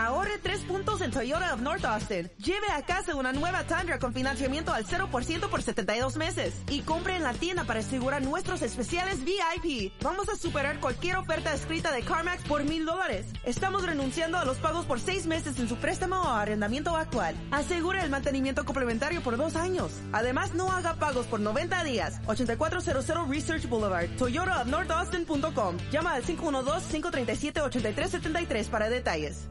Ahorre tres puntos en Toyota of North Austin. Lleve a casa una nueva Tundra con financiamiento al 0% por 72 meses. Y compre en la tienda para asegurar nuestros especiales VIP. Vamos a superar cualquier oferta escrita de CarMax por mil dólares. Estamos renunciando a los pagos por seis meses en su préstamo o arrendamiento actual. Asegure el mantenimiento complementario por dos años. Además, no haga pagos por 90 días. 8400 Research Boulevard, Toyota of North Austin.com. Llama al 512-537-8373 para detalles.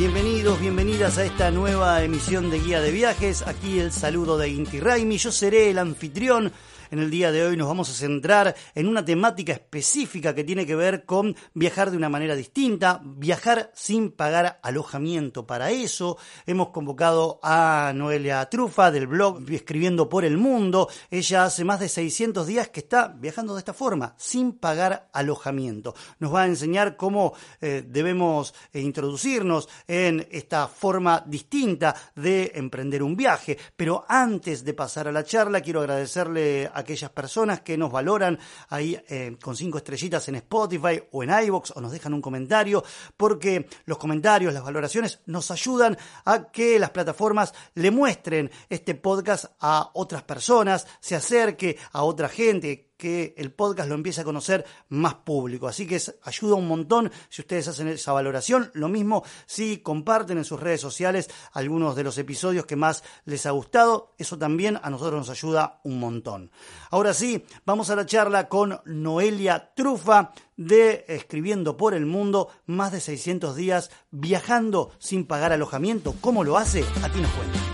Bienvenidos, bienvenidas a esta nueva emisión de Guía de Viajes. Aquí el saludo de Inti Raimi. Yo seré el anfitrión en el día de hoy nos vamos a centrar en una temática específica que tiene que ver con viajar de una manera distinta, viajar sin pagar alojamiento. Para eso hemos convocado a Noelia Trufa del blog Escribiendo por el Mundo. Ella hace más de 600 días que está viajando de esta forma, sin pagar alojamiento. Nos va a enseñar cómo eh, debemos eh, introducirnos en esta forma distinta de emprender un viaje. Pero antes de pasar a la charla, quiero agradecerle a aquellas personas que nos valoran ahí eh, con cinco estrellitas en Spotify o en iVoox o nos dejan un comentario, porque los comentarios, las valoraciones nos ayudan a que las plataformas le muestren este podcast a otras personas, se acerque a otra gente que el podcast lo empiece a conocer más público. Así que ayuda un montón si ustedes hacen esa valoración. Lo mismo si comparten en sus redes sociales algunos de los episodios que más les ha gustado. Eso también a nosotros nos ayuda un montón. Ahora sí, vamos a la charla con Noelia Trufa de Escribiendo por el Mundo, más de 600 días viajando sin pagar alojamiento. ¿Cómo lo hace? A ti nos cuenta.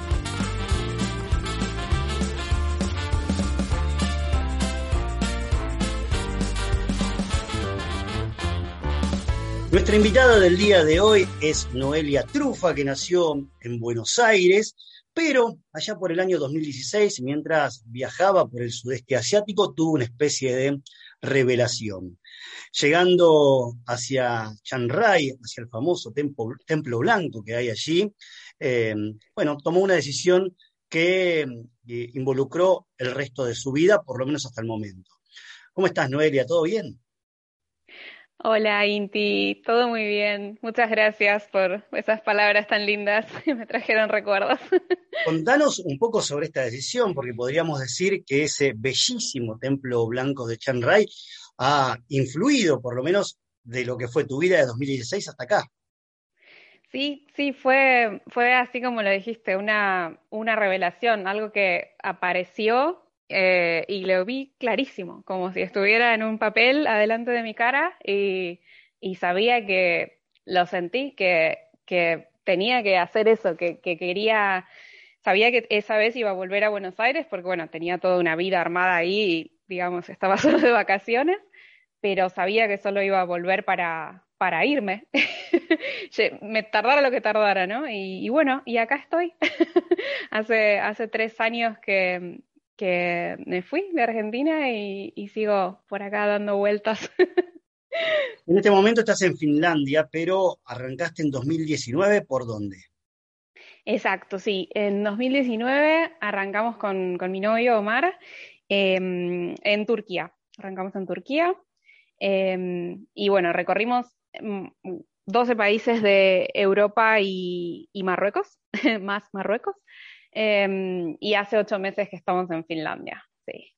Nuestra invitada del día de hoy es Noelia Trufa, que nació en Buenos Aires, pero allá por el año 2016, mientras viajaba por el sudeste asiático, tuvo una especie de revelación. Llegando hacia Chiang Rai, hacia el famoso templo, blanco que hay allí, eh, bueno, tomó una decisión que eh, involucró el resto de su vida, por lo menos hasta el momento. ¿Cómo estás, Noelia? ¿Todo bien? Hola Inti, todo muy bien. Muchas gracias por esas palabras tan lindas que me trajeron recuerdos. Contanos un poco sobre esta decisión, porque podríamos decir que ese bellísimo templo blanco de Chiang Rai ha influido, por lo menos, de lo que fue tu vida de 2016 hasta acá. Sí, sí, fue, fue así como lo dijiste, una, una revelación, algo que apareció eh, y lo vi clarísimo, como si estuviera en un papel adelante de mi cara y, sabía que lo sentí, que, que tenía que hacer eso, que, que, quería, sabía que esa vez iba a volver a Buenos Aires porque, bueno, tenía toda una vida armada ahí y, digamos, estaba solo de vacaciones, pero sabía que solo iba a volver para, para irme. me tardara lo que tardara, ¿no? Y, y bueno, y acá estoy. hace, hace tres años que, que me fui de Argentina y, sigo por acá dando vueltas. en este momento estás en Finlandia, pero arrancaste en 2019, ¿por dónde? Exacto, sí. En 2019 arrancamos con, mi novio Omar em, en Turquía. Arrancamos en Turquía. Em, y bueno, recorrimos 12 mm, países de Europa y Marruecos, más Marruecos. Em, y hace ocho meses que estamos en Finlandia, sí.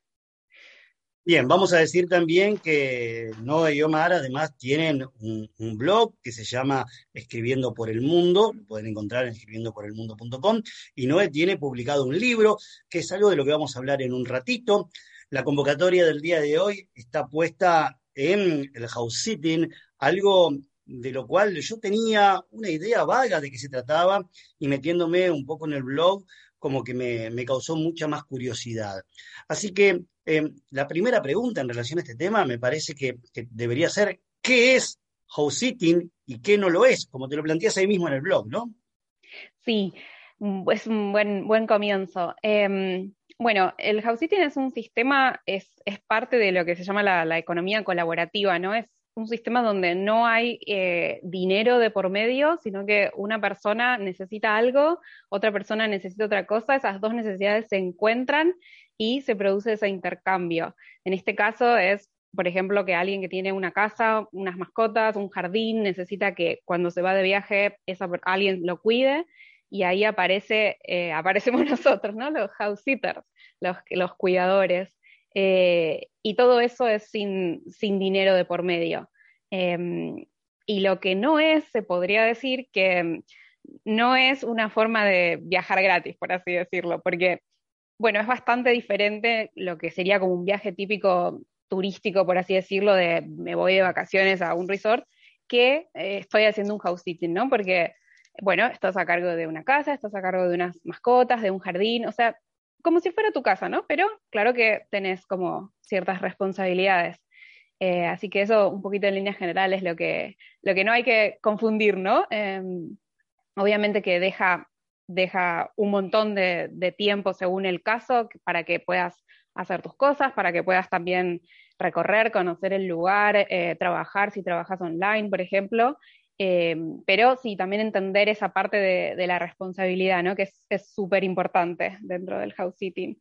Bien, vamos a decir también que Noé y Omar además tienen un, blog que se llama Escribiendo por el Mundo, lo pueden encontrar en escribiendoporelmundo.com, y Noé tiene publicado un libro que es algo de lo que vamos a hablar en un ratito. La convocatoria del día de hoy está puesta en el house sitting, algo de lo cual yo tenía una idea vaga de qué se trataba y metiéndome un poco en el blog como que me, causó mucha más curiosidad. Así que em, la primera pregunta en relación a este tema me parece que, debería ser, ¿qué es house sitting y qué no lo es, como te lo planteas ahí mismo en el blog, ¿no? Sí, mm, es un buen, buen comienzo. Em, bueno, el house sitting es un sistema, es, es parte de lo que se llama la, la, economía colaborativa, ¿no? Es un sistema donde no hay eh, dinero de por medio, sino que una persona necesita algo, otra persona necesita otra cosa, esas dos necesidades se encuentran y se produce ese intercambio. En este caso es, por ejemplo, que alguien que tiene una casa, unas mascotas, un jardín, necesita que cuando se va de viaje esa, alguien lo cuide y ahí aparece, eh, aparecemos nosotros, ¿no? Los house sitters, los, los cuidadores. Eh, y todo eso es sin, sin dinero de por medio. Eh, y lo que no es, se podría decir que no es una forma de viajar gratis, por así decirlo, porque, bueno, es bastante diferente lo que sería como un viaje típico turístico, por así decirlo, de me voy de vacaciones a un resort, que eh, estoy haciendo un house sitting, ¿no? Porque, bueno, estás a cargo de una casa, estás a cargo de unas mascotas, de un jardín, o sea, como si fuera tu casa, ¿no? Pero claro que tenés como ciertas responsabilidades. Eh, así que eso, un poquito en líneas generales, lo que, lo que no hay que confundir, ¿no? Eh, obviamente que deja, deja un montón de, de, tiempo según el caso para que puedas hacer tus cosas, para que puedas también recorrer, conocer el lugar, eh, trabajar si trabajas online, por ejemplo. Pero sí, también entender esa parte de, de la responsabilidad, ¿no? Que es súper importante dentro del house sitting.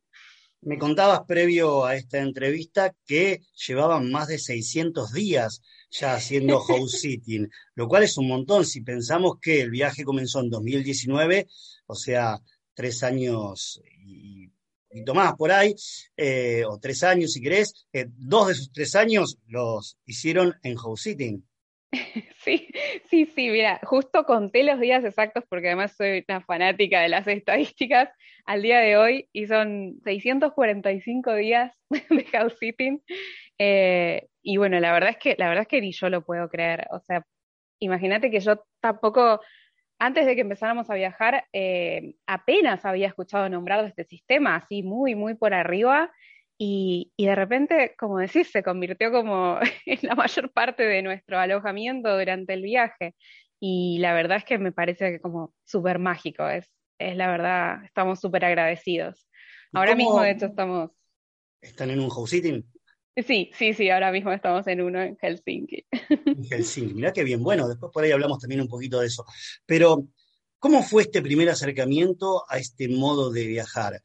Me contabas previo a esta entrevista que llevaban más de 600 días ya haciendo house sitting, lo cual es un montón si pensamos que el viaje comenzó en 2019, o sea, tres años y poquito más por ahí, eh, o tres años si querés, eh, dos de esos tres años los hicieron en house sitting. Sí, sí, sí, mira, justo conté los días exactos porque además soy una fanática de las estadísticas al día de hoy y son 645 días de house sitting. Eh, y bueno, la verdad es que la verdad es que ni yo lo puedo creer. O sea, imagínate que yo tampoco, antes de que empezáramos a viajar, eh, apenas había escuchado nombrar este sistema, así muy, muy por arriba. Y, y, de repente, como decís, se convirtió como en la mayor parte de nuestro alojamiento durante el viaje. Y la verdad es que me parece como súper mágico, es, es la verdad, estamos súper agradecidos. Ahora mismo, de hecho, estamos... ¿Están en un house sitting? Sí, sí, sí, ahora mismo estamos en uno en Helsinki. En Helsinki, mirá qué bien, bueno, después por ahí hablamos también un poquito de eso. Pero, ¿cómo fue este primer acercamiento a este modo de viajar?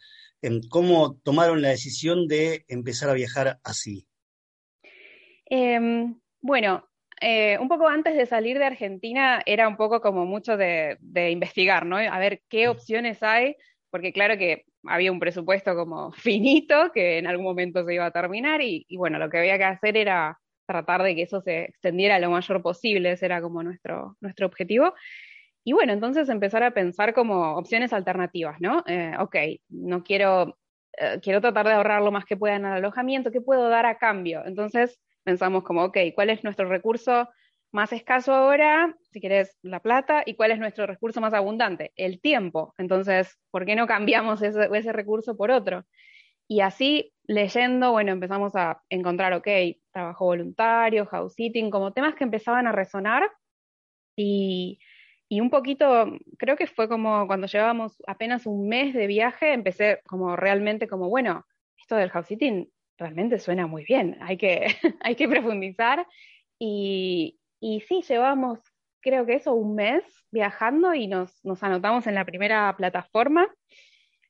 ¿Cómo tomaron la decisión de empezar a viajar así? Eh, bueno, eh, un poco antes de salir de Argentina era un poco como mucho de, de, investigar, ¿no? A ver qué opciones hay, porque claro que había un presupuesto como finito que en algún momento se iba a terminar y, y bueno, lo que había que hacer era tratar de que eso se extendiera lo mayor posible, ese era como nuestro, nuestro objetivo. Y bueno, entonces empezar a pensar como opciones alternativas, ¿no? Eh, ok, no quiero, eh, quiero tratar de ahorrar lo más que pueda en el alojamiento, ¿qué puedo dar a cambio? Entonces pensamos como, ok, ¿cuál es nuestro recurso más escaso ahora? Si querés, la plata, ¿y cuál es nuestro recurso más abundante? El tiempo. Entonces, ¿por qué no cambiamos ese, recurso por otro? Y así, leyendo, bueno, empezamos a encontrar, ok, trabajo voluntario, house sitting, como temas que empezaban a resonar y y un poquito, creo que fue como cuando llevábamos apenas un mes de viaje, empecé como realmente como, bueno, esto del house sitting realmente suena muy bien, hay que, hay que profundizar. Y, y sí, llevábamos, creo que eso, un mes viajando y nos, nos anotamos en la primera plataforma.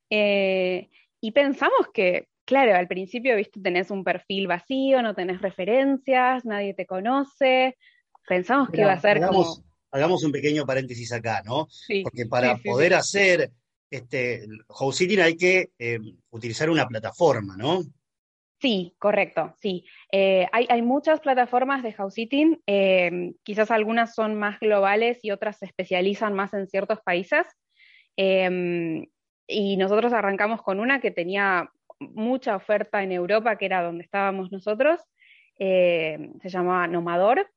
Eh, y pensamos que, claro, al principio, viste, tenés un perfil vacío, no tenés referencias, nadie te conoce. Pensamos que iba a ser como hagamos un pequeño paréntesis acá, ¿no? Sí, Porque para sí, sí, poder hacer este house sitting hay que eh, utilizar una plataforma, ¿no? Sí, correcto, sí. Eh, hay, hay, muchas plataformas de house sitting, eh, quizás algunas son más globales y otras se especializan más en ciertos países. Eh, y nosotros arrancamos con una que tenía mucha oferta en Europa, que era donde estábamos nosotros, se llamaba Nomador.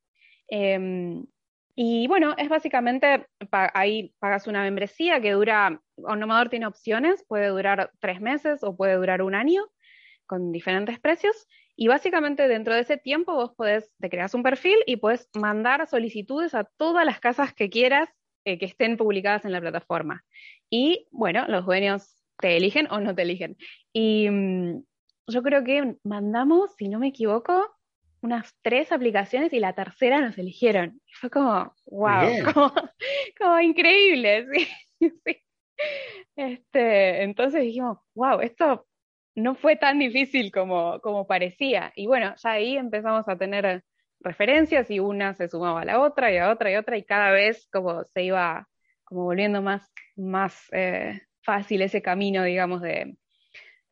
Y bueno, es básicamente, ahí pagas una membresía que dura, un nomador tiene opciones, puede durar tres meses o puede durar un año, con diferentes precios. Y básicamente dentro de ese tiempo vos podés, te creas un perfil y puedes mandar solicitudes a todas las casas que quieras eh, que estén publicadas en la plataforma. Y bueno, los dueños te eligen o no te eligen. Y mm, yo creo que mandamos, si no me equivoco, unas tres aplicaciones y la tercera nos eligieron. Y fue como, wow, como, increíble, sí, Este, entonces dijimos, wow, esto no fue tan difícil como, como parecía. Y bueno, ya ahí empezamos a tener referencias y una se sumaba a la otra y a otra y otra y cada vez como se iba como volviendo más, más eh, fácil ese camino, digamos, de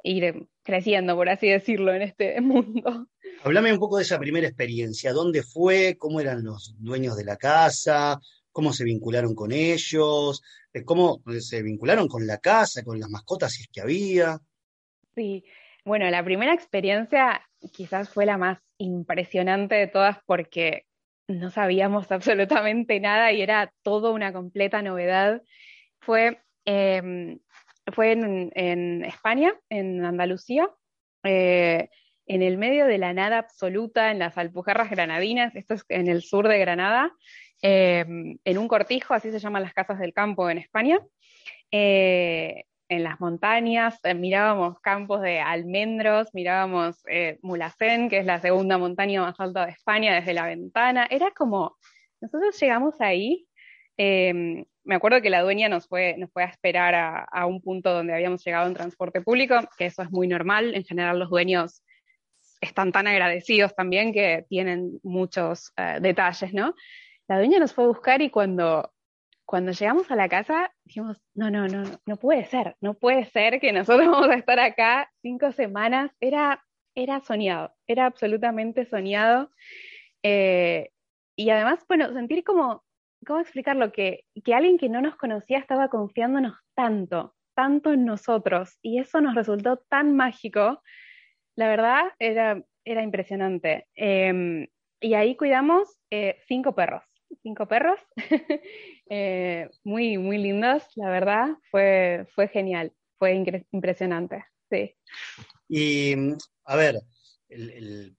ir creciendo, por así decirlo, en este mundo. Háblame un poco de esa primera experiencia. ¿Dónde fue? ¿Cómo eran los dueños de la casa? ¿Cómo se vincularon con ellos? Eh, ¿Cómo se vincularon con la casa, con las mascotas, si es que había? Sí, bueno, la primera experiencia quizás fue la más impresionante de todas porque no sabíamos absolutamente nada y era todo una completa novedad. Fue, em, fue en, España, en Andalucía, eh, en el medio de la nada absoluta, en las Alpujarras Granadinas, esto es en el sur de Granada, em, en un cortijo, así se llaman las casas del campo en España. Eh, en las montañas, eh, mirábamos campos de almendros, mirábamos Mulacén, que es la segunda montaña más alta de España, desde la ventana. Era como, nosotros llegamos ahí, em, me acuerdo que la dueña nos fue, nos fue a esperar a, un punto donde habíamos llegado en transporte público, que eso es muy normal, en general los dueños están tan agradecidos también que tienen muchos eh, detalles, ¿no? La dueña nos fue a buscar y cuando cuando llegamos a la casa dijimos, no, no, no, no puede ser, no puede ser que nosotros vamos a estar acá cinco semanas. Era, era soñado, era absolutamente soñado. Eh, y además, bueno, sentir como, ¿cómo explicarlo? Que, que alguien que no nos conocía estaba confiándonos tanto, tanto en nosotros, y eso nos resultó tan mágico. La verdad, era, era impresionante. Em, y ahí cuidamos eh, cinco perros cinco perros, eh, muy, muy lindos, la verdad, fue, fue genial, fue impresionante, sí. Y, a ver,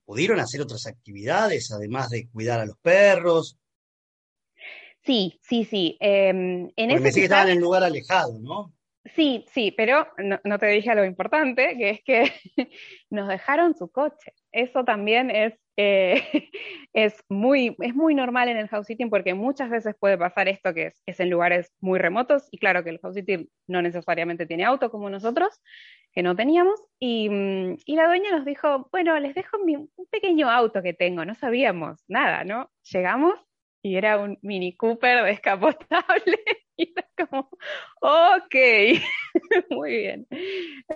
¿pudieron hacer otras actividades además de cuidar a los perros? Sí, sí, sí. Em, en Porque que estaban en un lugar alejado, ¿no? Sí, sí, pero no, te dije lo importante, que es que nos dejaron su coche. Eso también es, eh, es, muy, es muy normal en el house sitting porque muchas veces puede pasar esto que es, en lugares muy remotos y claro que el house sitting no necesariamente tiene auto como nosotros, que no teníamos, y, mm, y la dueña nos dijo, bueno, les dejo un pequeño auto que tengo, no sabíamos nada, ¿no? Llegamos y era un Mini Cooper descapotable. Y era como, ok, muy bien.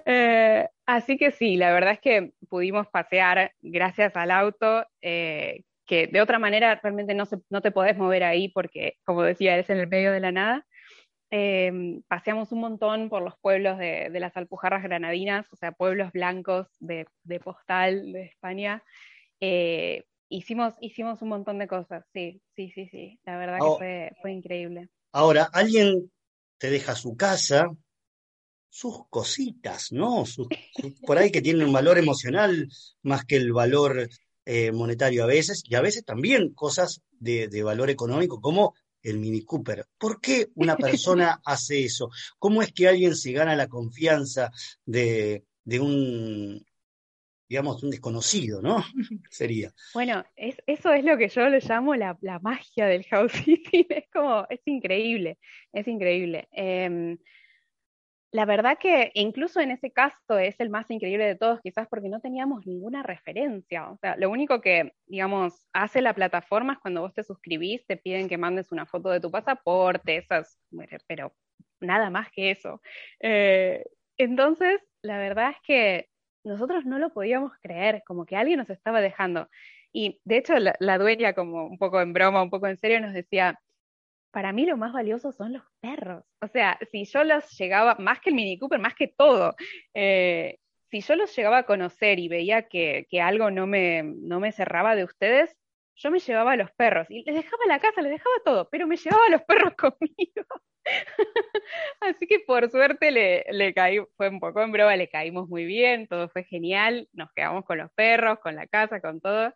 Eh, así que sí, la verdad es que pudimos pasear gracias al auto, eh, que de otra manera realmente no, se, no te podés mover ahí porque, como decía, eres en el medio de la nada. Em, paseamos un montón por los pueblos de, las Alpujarras Granadinas, o sea, pueblos blancos de, de postal de España. Eh, hicimos, hicimos un montón de cosas, sí, sí, sí, sí. La verdad que oh. fue, fue increíble. Ahora, alguien te deja su casa, sus cositas, ¿no? por ahí que tienen un valor emocional más que el valor eh, monetario a veces, y a veces también cosas de, de, valor económico como el Mini Cooper. ¿Por qué una persona hace eso? ¿Cómo es que alguien se gana la confianza de, de un digamos, un desconocido, ¿no? Sería. Bueno, eso es lo que yo le llamo la, magia del house sitting. Es como, es increíble, es increíble. Em, la verdad que incluso en ese caso es el más increíble de todos, quizás porque no teníamos ninguna referencia. O sea, lo único que, digamos, hace la plataforma es cuando vos te suscribís, te piden que mandes una foto de tu pasaporte, esas, pero nada más que eso. Eh, entonces, la verdad es que nosotros no lo podíamos creer, como que alguien nos estaba dejando. Y de hecho la, dueña, como un poco en broma, un poco en serio, nos decía, para mí lo más valioso son los perros. O sea, si yo los llegaba, más que el Mini Cooper, más que todo, eh, si yo los llegaba a conocer y veía que, que, algo no me, no me cerraba de ustedes, yo me llevaba a los perros y les dejaba la casa, les dejaba todo, pero me llevaba a los perros conmigo. Así que por suerte le, le caí, fue un poco en broma, le caímos muy bien, todo fue genial, nos quedamos con los perros, con la casa, con todo.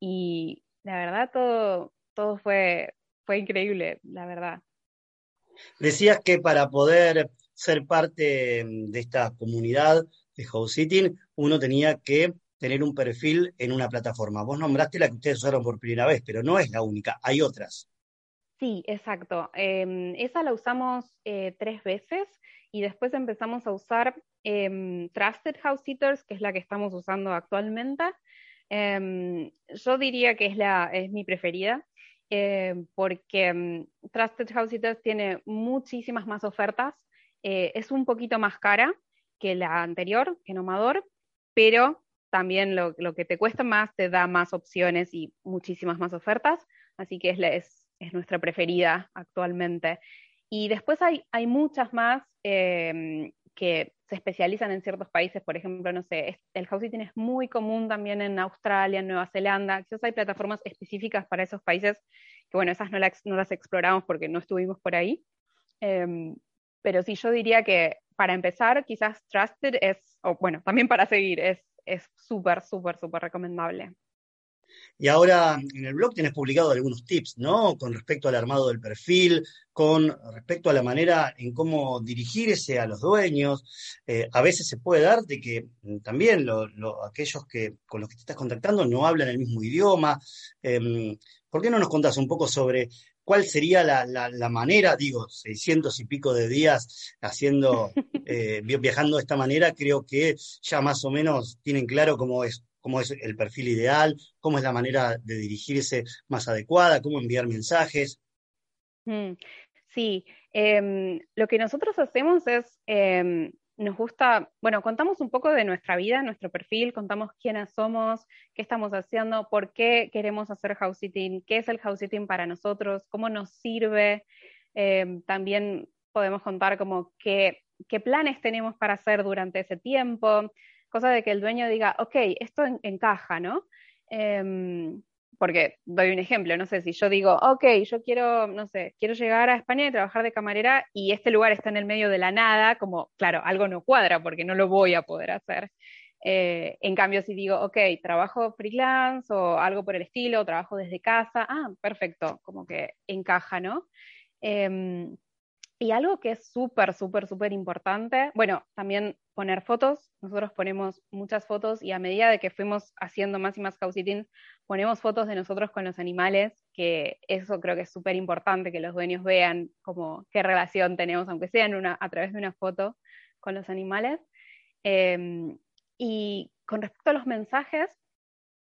Y la verdad, todo, todo fue, fue increíble, la verdad. Decías que para poder ser parte de esta comunidad de house sitting, uno tenía que tener un perfil en una plataforma. Vos nombraste la que ustedes usaron por primera vez, pero no es la única, hay otras. Sí, exacto. Em, esa la usamos eh, tres veces y después empezamos a usar em, Trusted House Sitters, que es la que estamos usando actualmente. Em, yo diría que es, la, es mi preferida. porque Trusted House Sitters tiene muchísimas más ofertas, eh, es un poquito más cara que la anterior, que Nomador, pero también lo, que te cuesta más te da más opciones y muchísimas más ofertas, así que es, es, nuestra preferida actualmente. Y después hay, hay muchas más em, que se especializan en ciertos países, por ejemplo, no sé, el house es muy común también en Australia, en Nueva Zelanda, quizás hay plataformas específicas para esos países, que bueno, esas no, no las exploramos porque no estuvimos por ahí, em, pero sí yo diría que para empezar, quizás Trusted es, o bueno, también para seguir, es es súper, súper, súper recomendable. Y ahora en el blog tienes publicado algunos tips, ¿no? Con respecto al armado del perfil, con respecto a la manera en cómo dirigirse a los dueños. Eh, a veces se puede dar de que mm, también aquellos que, con los que te estás contactando no hablan el mismo idioma. Em, ¿Por qué no nos contás un poco sobre cuál sería la, manera, digo, 600 y pico de días haciendo, eh, viajando de esta manera, creo que ya más o menos tienen claro cómo es, cómo es el perfil ideal, cómo es la manera de dirigirse más adecuada, cómo enviar mensajes. Mm, sí, em, lo que nosotros hacemos es em, nos gusta, bueno, contamos un poco de nuestra vida, nuestro perfil, contamos quiénes somos, qué estamos haciendo, por qué queremos hacer house sitting, qué es el house sitting para nosotros, cómo nos sirve. Eh, también podemos contar como qué, qué, planes tenemos para hacer durante ese tiempo, cosa de que el dueño diga, ok, esto encaja, ¿no? Em, porque doy un ejemplo, no sé, si yo digo, ok, yo quiero, no sé, quiero llegar a España y trabajar de camarera y este lugar está en el medio de la nada, como, claro, algo no cuadra porque no lo voy a poder hacer. Eh, en cambio, si digo, ok, trabajo freelance o algo por el estilo, trabajo desde casa, ah, perfecto, como que encaja, ¿no? Em, y algo que es súper, súper, súper importante, bueno, también poner fotos. Nosotros ponemos muchas fotos y a medida de que fuimos haciendo más y más house sitting, ponemos fotos de nosotros con los animales, que eso creo que es súper importante, que los dueños vean como qué relación tenemos, aunque sea a través de una foto con los animales. Em, y con respecto a los mensajes,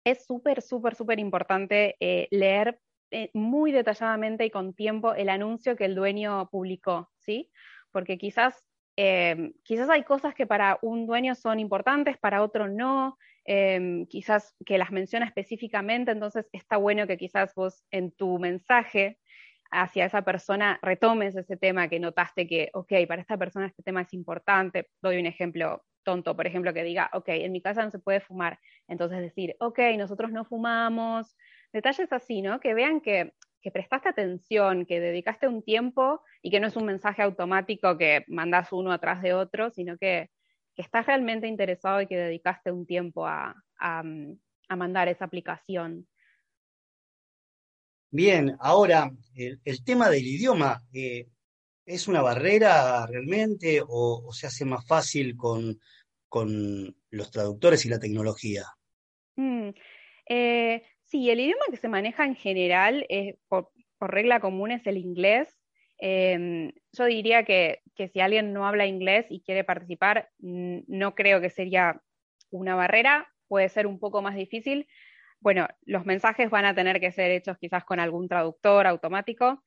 es súper, súper, súper importante eh, leer eh, muy detalladamente y con tiempo el anuncio que el dueño publicó, ¿sí? Porque quizás, eh, quizás hay cosas que para un dueño son importantes, para otro no, eh, quizás que las menciona específicamente, entonces está bueno que quizás vos en tu mensaje hacia esa persona retomes ese tema que notaste que, ok, para esta persona este tema es importante. Doy un ejemplo tonto, por ejemplo, que diga, ok, en mi casa no se puede fumar. Entonces decir, ok, nosotros no fumamos, detalles así, ¿no? Que vean que, prestaste atención, que dedicaste un tiempo y que no es un mensaje automático que mandas uno atrás de otro, sino que, estás realmente interesado y que dedicaste un tiempo a, mandar esa aplicación. Bien, ahora, el, tema del idioma, eh, ¿es una barrera realmente o, se hace más fácil con, los traductores y la tecnología? Mm, eh, Sí, el idioma que se maneja en general, por, regla común, es el inglés. Em, yo diría que, si alguien no habla inglés y quiere participar, no creo que sería una barrera, puede ser un poco más difícil. Bueno, los mensajes van a tener que ser hechos quizás con algún traductor automático,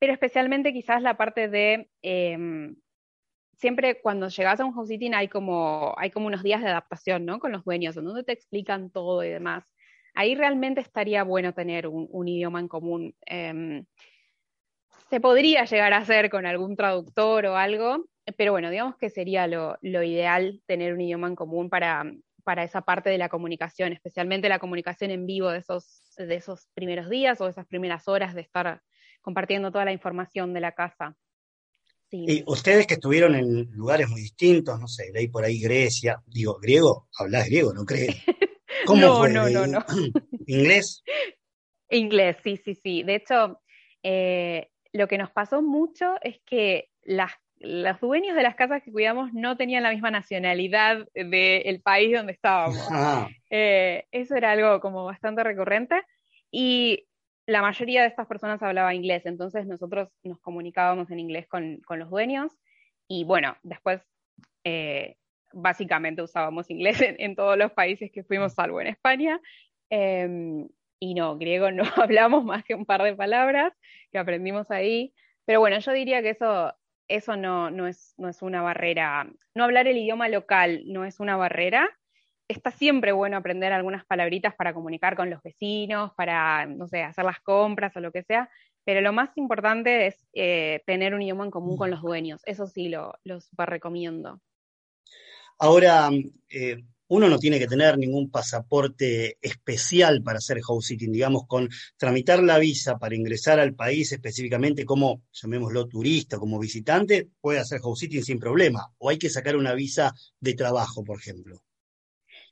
pero especialmente quizás la parte de em, siempre cuando llegas a un house sitting hay como, hay como unos días de adaptación, ¿no? Con los dueños, donde te explican todo y demás ahí realmente estaría bueno tener un, idioma en común. Em, se podría llegar a hacer con algún traductor o algo, pero bueno, digamos que sería lo, ideal tener un idioma en común para, para, esa parte de la comunicación, especialmente la comunicación en vivo de esos, de esos primeros días o esas primeras horas de estar compartiendo toda la información de la casa. Y ustedes que estuvieron en lugares muy distintos, no sé, leí por ahí Grecia, digo, griego, hablas griego, ¿no crees? ¿Cómo no, fue? no, no, no. ¿Inglés? Inglés, sí, sí, sí. De hecho, eh, lo que nos pasó mucho es que las, los dueños de las casas que cuidamos no tenían la misma nacionalidad del país donde estábamos. Ah. Eh, eso era algo como bastante recurrente. Y la mayoría de estas personas hablaba inglés, entonces nosotros nos comunicábamos en inglés con, los dueños y bueno, después eh, básicamente usábamos inglés en, todos los países que fuimos, salvo en España. Em, y no, griego no hablamos más que un par de palabras que aprendimos ahí. Pero bueno, yo diría que eso, eso no, no, es, no es una barrera. No hablar el idioma local no es una barrera, está siempre bueno aprender algunas palabritas para comunicar con los vecinos, para, no sé, hacer las compras o lo que sea, pero lo más importante es eh, tener un idioma en común con los dueños. Eso sí lo, lo super recomiendo. Ahora, eh, uno no tiene que tener ningún pasaporte especial para hacer house sitting, digamos, con tramitar la visa para ingresar al país específicamente como, llamémoslo turista, como visitante, puede hacer house sitting sin problema, o hay que sacar una visa de trabajo, por ejemplo.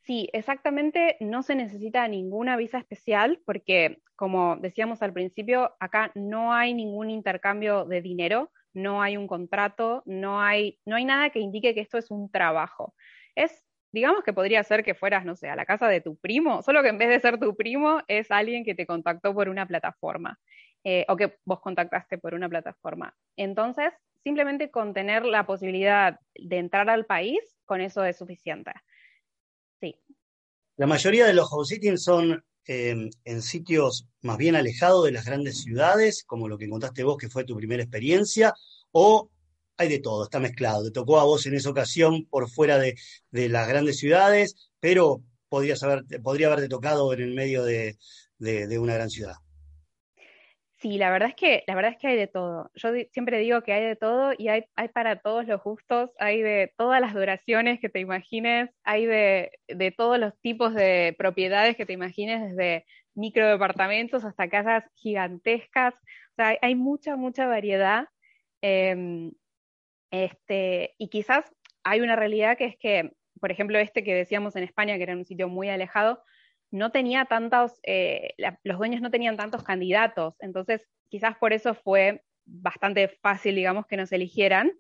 Sí, exactamente, no se necesita ninguna visa especial porque, como decíamos al principio, acá no hay ningún intercambio de dinero, no hay un contrato, no hay, no hay nada que indique que esto es un trabajo. Es, digamos que podría ser que fueras, no sé, a la casa de tu primo, solo que en vez de ser tu primo es alguien que te contactó por una plataforma eh, o que vos contactaste por una plataforma. Entonces, simplemente con tener la posibilidad de entrar al país, con eso es suficiente. La mayoría de los house son em, en sitios más bien alejados de las grandes ciudades, como lo que contaste vos, que fue tu primera experiencia, o hay de todo, está mezclado. Te tocó a vos en esa ocasión por fuera de, las grandes ciudades, pero podrías haber, podría haberte tocado en el medio de una gran ciudad. Sí, la verdad es que, la verdad es que hay de todo. Yo siempre digo que hay de todo y hay, hay para todos los gustos, hay de todas las duraciones que te imagines, hay de, todos los tipos de propiedades que te imagines, desde microdepartamentos hasta casas gigantescas. O sea, hay, mucha, mucha variedad. Em, este, y quizás hay una realidad que es que, por ejemplo, este que decíamos en España, que era un sitio muy alejado, no tenía tantos, eh, los dueños no tenían tantos candidatos, entonces quizás por eso fue bastante fácil, digamos, que nos eligieran.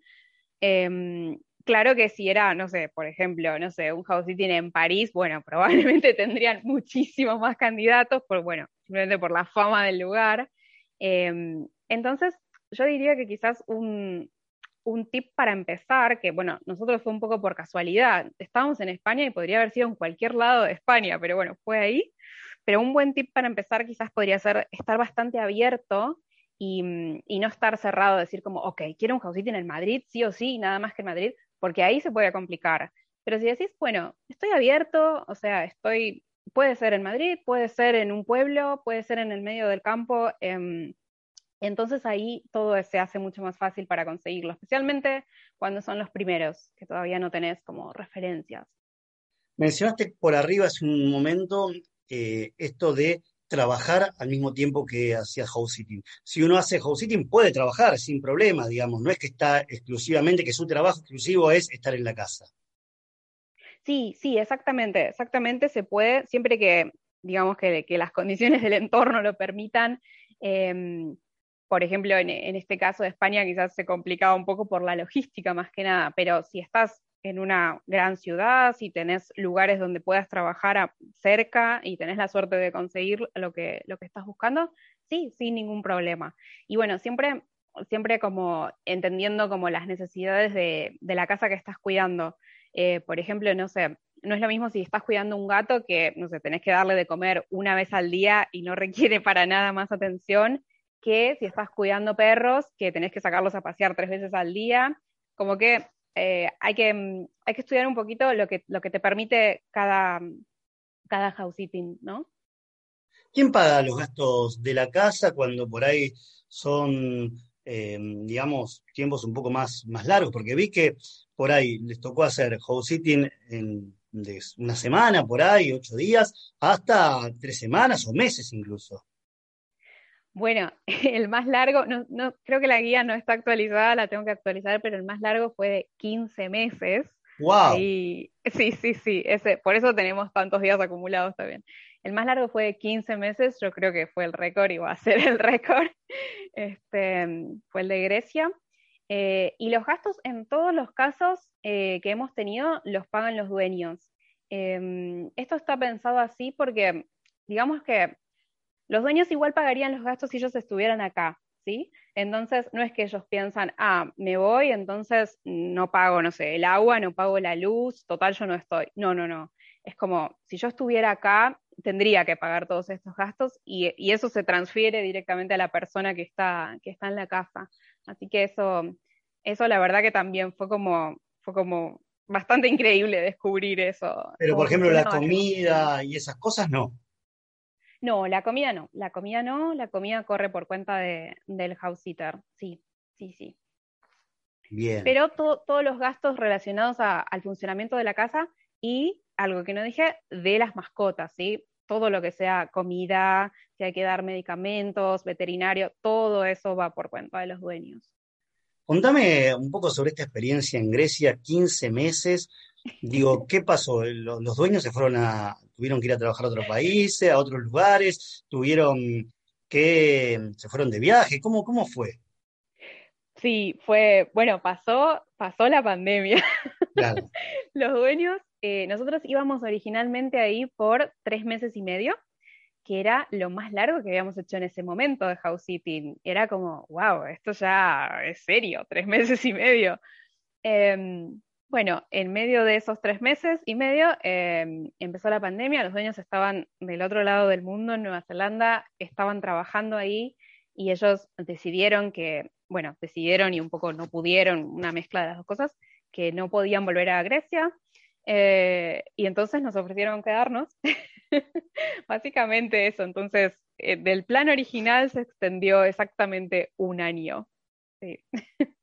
Em, claro que si era, no sé, por ejemplo, no sé, un house sitting en París, bueno, probablemente tendrían muchísimos más candidatos, por, bueno, simplemente por la fama del lugar. Em, entonces, yo diría que quizás un, un tip para empezar, que bueno, nosotros fue un poco por casualidad. Estábamos en España y podría haber sido en cualquier lado de España, pero bueno, fue ahí. Pero un buen tip para empezar quizás podría ser estar bastante abierto y, no estar cerrado, decir como, ok, quiero un house en el Madrid, sí o sí, nada más que en Madrid, porque ahí se puede complicar. Pero si decís, bueno, estoy abierto, o sea, estoy, puede ser en Madrid, puede ser en un pueblo, puede ser en el medio del campo, eh, entonces ahí todo se hace mucho más fácil para conseguirlo, especialmente cuando son los primeros, que todavía no tenés como referencias. Mencionaste por arriba hace un momento eh, esto de trabajar al mismo tiempo que hacía house sitting. Si uno hace house sitting puede trabajar sin problema, digamos, no es que está exclusivamente, que su trabajo exclusivo es estar en la casa. Sí, sí, exactamente, exactamente se puede, siempre que, digamos, que, las condiciones del entorno lo permitan. Em, por ejemplo, en, este caso de España quizás se complicaba un poco por la logística más que nada, pero si estás en una gran ciudad, si tenés lugares donde puedas trabajar cerca y tenés la suerte de conseguir lo que, lo que estás buscando, sí, sin ningún problema. Y bueno, siempre, siempre como entendiendo como las necesidades de, la casa que estás cuidando. Eh, por ejemplo, no sé, no es lo mismo si estás cuidando un gato que, no sé, tenés que darle de comer una vez al día y no requiere para nada más atención que si estás cuidando perros, que tenés que sacarlos a pasear tres veces al día, como que eh, hay que, mm, hay que estudiar un poquito lo que, lo que te permite cada, cada house sitting, ¿no? ¿Quién paga los gastos de la casa cuando por ahí son, eh, digamos, tiempos un poco más, más largos? Porque vi que por ahí les tocó hacer house sitting en de una semana, por ahí, ocho días, hasta tres semanas o meses incluso. Bueno, el más largo, no, no, creo que la guía no está actualizada, la tengo que actualizar, pero el más largo fue de 15 meses. ¡Wow! sí, sí, sí, ese, por eso tenemos tantos días acumulados también. El más largo fue de 15 meses, yo creo que fue el récord y va a ser el récord. Este, fue el de Grecia. Eh, y los gastos en todos los casos eh, que hemos tenido los pagan los dueños. Em, esto está pensado así porque, digamos que los dueños igual pagarían los gastos si ellos estuvieran acá, ¿sí? Entonces, no es que ellos piensan, ah, me voy, entonces no pago, no sé, el agua, no pago la luz, total, yo no estoy. No, no, no. Es como, si yo estuviera acá, tendría que pagar todos estos gastos y, y eso se transfiere directamente a la persona que está, que está en la casa. Así que eso, eso la verdad que también fue como, fue como bastante increíble descubrir eso. Pero por ejemplo la comida y esas cosas no. No, la comida no, la comida no, la comida corre por cuenta de, del house sitter, sí, sí, sí. Bien. Pero todos los gastos relacionados al funcionamiento de la casa y algo que no dije, de las mascotas, ¿sí? Todo lo que sea comida, si hay que dar medicamentos, veterinario, todo eso va por cuenta de los dueños. Contame un poco sobre esta experiencia en Grecia, 15 meses. Digo, ¿qué pasó? ¿Los dueños se fueron a, tuvieron que ir a trabajar a otros países, a otros lugares? ¿Tuvieron que, se fueron de viaje? ¿Cómo, cómo fue? Sí, fue, bueno, pasó, pasó la pandemia. Claro. Los dueños, eh, nosotros íbamos originalmente ahí por tres meses y medio que era lo más largo que habíamos hecho en ese momento de house sitting. Era como, wow, esto ya es serio, tres meses y medio. Em, bueno, en medio de esos tres meses y medio em, empezó la pandemia, los dueños estaban del otro lado del mundo, en Nueva Zelanda, estaban trabajando ahí y ellos decidieron que, bueno, decidieron y un poco no pudieron, una mezcla de las dos cosas, que no podían volver a Grecia. Eh, y entonces nos ofrecieron quedarnos Básicamente eso, entonces eh, del plan original se extendió exactamente un año.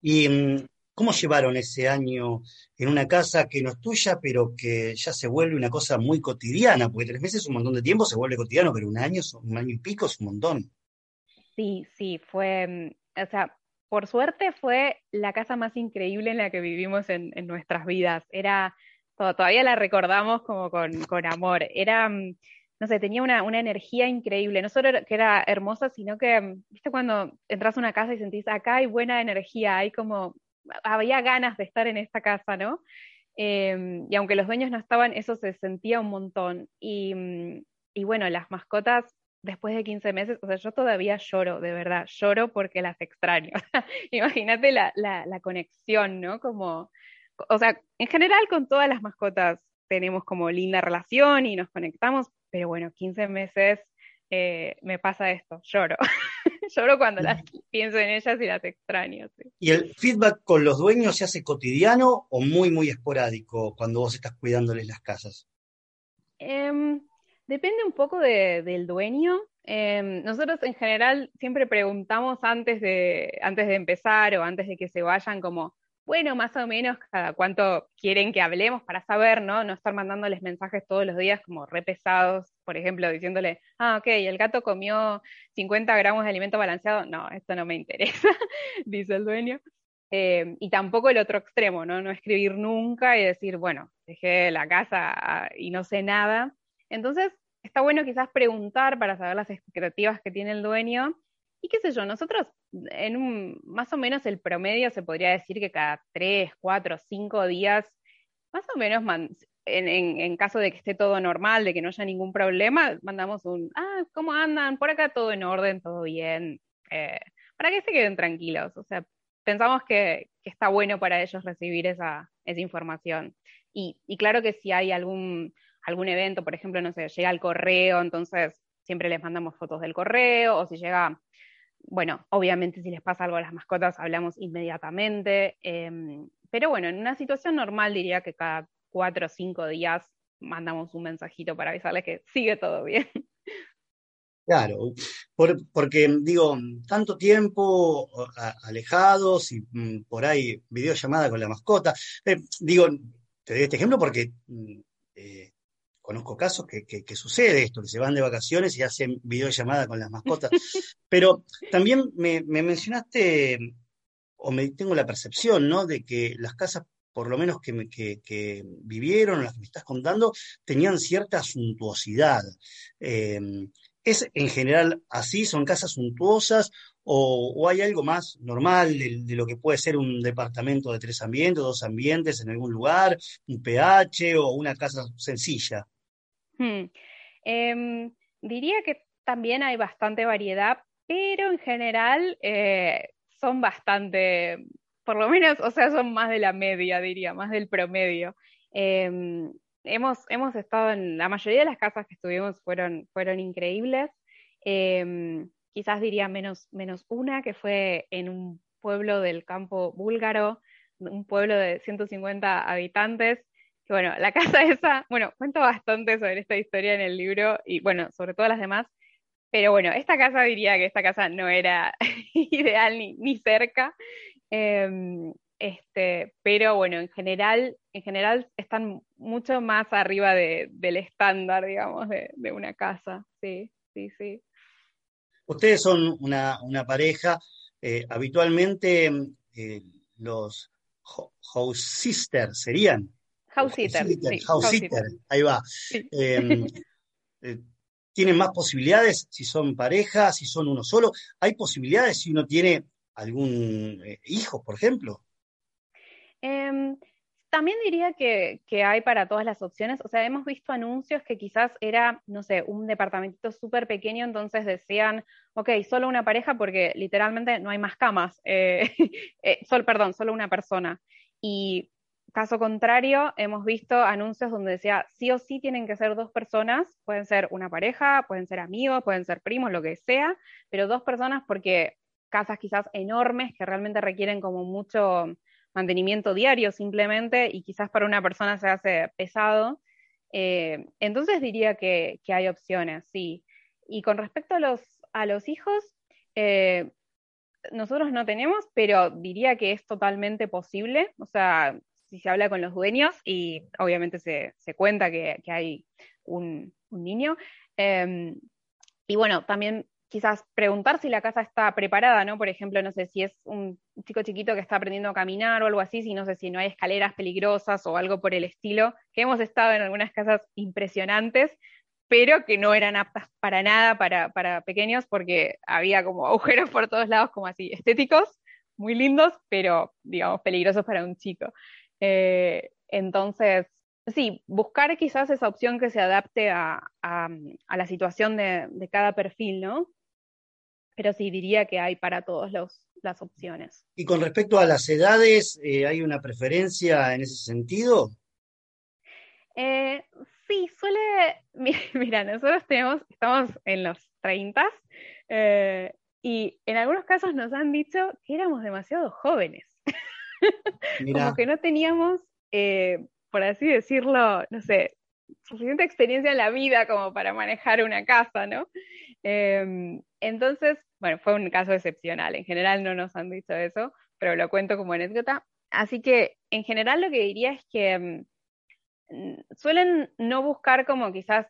¿Y mm, cómo llevaron ese año en una casa que no es tuya, pero que ya se vuelve una cosa muy cotidiana? Porque tres meses es un montón de tiempo, se vuelve cotidiano, pero un año, un año y pico es un montón. Sí, sí, fue, mm, o sea, por suerte fue la casa más increíble en la que vivimos en, en nuestras vidas. Era todavía la recordamos como con, con amor. Era, mm, no sé, tenía una, una, energía increíble, no solo que era hermosa, sino que, mm, viste, cuando entras a una casa y sentís, acá hay buena energía, hay como, había ganas de estar en esta casa, ¿no? Em, y aunque los dueños no estaban, eso se sentía un montón. Y, mm, y bueno, las mascotas después de 15 meses, o sea, yo todavía lloro, de verdad, lloro porque las extraño. Imagínate la, la, la, conexión, ¿no? Como, o sea, en general con todas las mascotas tenemos como linda relación y nos conectamos, pero bueno, 15 meses eh, me pasa esto, lloro. lloro cuando las pienso en ellas y las extraño. ¿Y el feedback con los dueños se hace cotidiano o muy, muy esporádico cuando vos estás cuidándoles las casas? Em, depende un poco del dueño. Em, nosotros en general siempre preguntamos antes de, antes de empezar o antes de que se vayan como, bueno, más o menos cada cuánto quieren que hablemos para saber, ¿no? No estar mandándoles mensajes todos los días como re pesados, por ejemplo, diciéndole, ah, ok, el gato comió 50 gramos de alimento balanceado. No, esto no me interesa, dice el dueño. Eh, y tampoco el otro extremo, ¿no? No escribir nunca y decir, bueno, dejé la casa ah, y no sé nada. Entonces, está bueno quizás preguntar para saber las expectativas que tiene el dueño y qué sé yo, nosotros en un, más o menos el promedio se podría decir que cada tres, cuatro, cinco días, más o menos, en, en, caso de que esté todo normal, de que no haya ningún problema, mandamos un, ah, ¿cómo andan? Por acá todo en orden, todo bien, eh, para que se queden tranquilos. O sea, pensamos que, que está bueno para ellos recibir esa, esa información. Y, y, claro que si hay algún, algún evento, por ejemplo, no sé, llega el correo, entonces siempre les mandamos fotos del correo, o si llega bueno, obviamente si les pasa algo a las mascotas hablamos inmediatamente, em, pero bueno, en una situación normal diría que cada cuatro o cinco días mandamos un mensajito para avisarles que sigue todo bien. Claro, porque digo, tanto tiempo alejados y mm, por ahí videollamada con la mascota. Eh, digo, te doy este ejemplo porque mm, eh, conozco casos que, que, sucede esto, que se van de vacaciones y hacen videollamada con las mascotas. Pero también me, mencionaste, o me tengo la percepción, ¿no? De que las casas, por lo menos que, me, que, vivieron, las que me estás contando, tenían cierta suntuosidad. Eh, ¿Es en general así? ¿Son casas suntuosas? ¿O, hay algo más normal de, lo que puede ser un departamento de tres ambientes, dos ambientes en algún lugar, un PH o una casa sencilla? Em, diría que también hay bastante variedad, pero en general eh, son bastante, por lo menos, o sea, son más de la media, diría, más del promedio. Em, hemos, hemos estado en, la mayoría de las casas que estuvimos fueron, fueron increíbles. Em, quizás diría menos, menos una, que fue en un pueblo del campo búlgaro, un pueblo de 150 habitantes. Bueno, la casa esa, bueno, cuento bastante sobre esta historia en el libro y bueno, sobre todas las demás. Pero bueno, esta casa diría que esta casa no era ideal ni, ni cerca. Em, este, pero bueno, en general, en general están mucho más arriba del estándar, digamos, de, una casa. Sí, sí, sí. Ustedes son una, pareja, eh, habitualmente eh, los house sisters serían. House sitter. House sitter, ahí va. Em, eh, ¿Tienen más posibilidades si son pareja, si son uno solo? ¿Hay posibilidades si uno tiene algún hijo, por ejemplo? Em, también diría que, hay para todas las opciones, o sea, hemos visto anuncios que quizás era, no sé, un departamentito súper pequeño, entonces decían, ok, solo una pareja porque literalmente no hay más camas, eh, eh perdón, solo una persona. Y caso contrario, hemos visto anuncios donde decía, sí o sí tienen que ser dos personas, pueden ser una pareja, pueden ser amigos, pueden ser primos, lo que sea, pero dos personas porque casas quizás enormes que realmente requieren como mucho mantenimiento diario simplemente y quizás para una persona se hace pesado. Eh, entonces diría que, hay opciones, sí. Y con respecto a los, a los hijos, eh, nosotros no tenemos, pero diría que es totalmente posible. O sea, si se habla con los dueños y obviamente se, cuenta que, hay un, niño. Em, y bueno, también quizás preguntar si la casa está preparada, ¿no? Por ejemplo, no sé si es un chico chiquito que está aprendiendo a caminar o algo así, si no sé si no hay escaleras peligrosas o algo por el estilo, que hemos estado en algunas casas impresionantes, pero que no eran aptas para nada para, para pequeños porque había como agujeros por todos lados, como así, estéticos, muy lindos, pero digamos peligrosos para un chico. Eh, entonces, sí, buscar quizás esa opción que se adapte a, la situación de, de, cada perfil, ¿no? pero sí diría que hay para todas las opciones. Y con respecto a las edades, eh, ¿hay una preferencia en ese sentido? Eh, sí, suele, mira, nosotros tenemos, estamos en los 30 eh, y en algunos casos nos han dicho que éramos demasiado jóvenes, como que no teníamos, por así decirlo, no sé, suficiente experiencia en la vida como para manejar una casa, ¿no? Em, entonces, bueno, fue un caso excepcional. En general no nos han dicho eso, pero lo cuento como anécdota. Así que, en general, lo que diría es que mm, suelen no buscar como quizás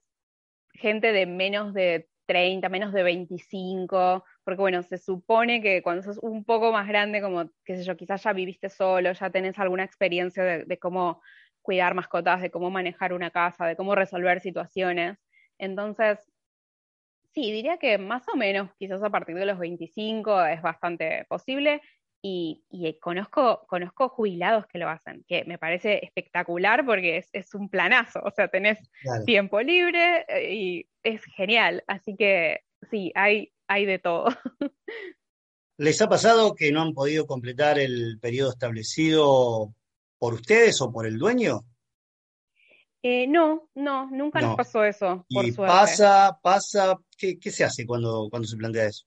gente de menos de 30, menos de 25, porque bueno, se supone que cuando sos un poco más grande, como, qué sé yo, quizás ya viviste solo, ya tenés alguna experiencia de cómo cuidar mascotas, de cómo manejar una casa, de cómo resolver situaciones. Entonces, Sí, diría que más o menos, quizás a partir de los 25 es bastante posible. Y, conozco, conozco jubilados que lo hacen, que me parece espectacular porque es, un planazo, o sea, tenés tiempo libre eh, y es genial, así que sí, hay, hay de todo. ¿Les ha pasado que no han podido completar el periodo establecido por ustedes o por el dueño? Eh, no, no, nunca nos pasó eso. y pasa, pasa, ¿qué, se hace cuando, cuando se plantea eso?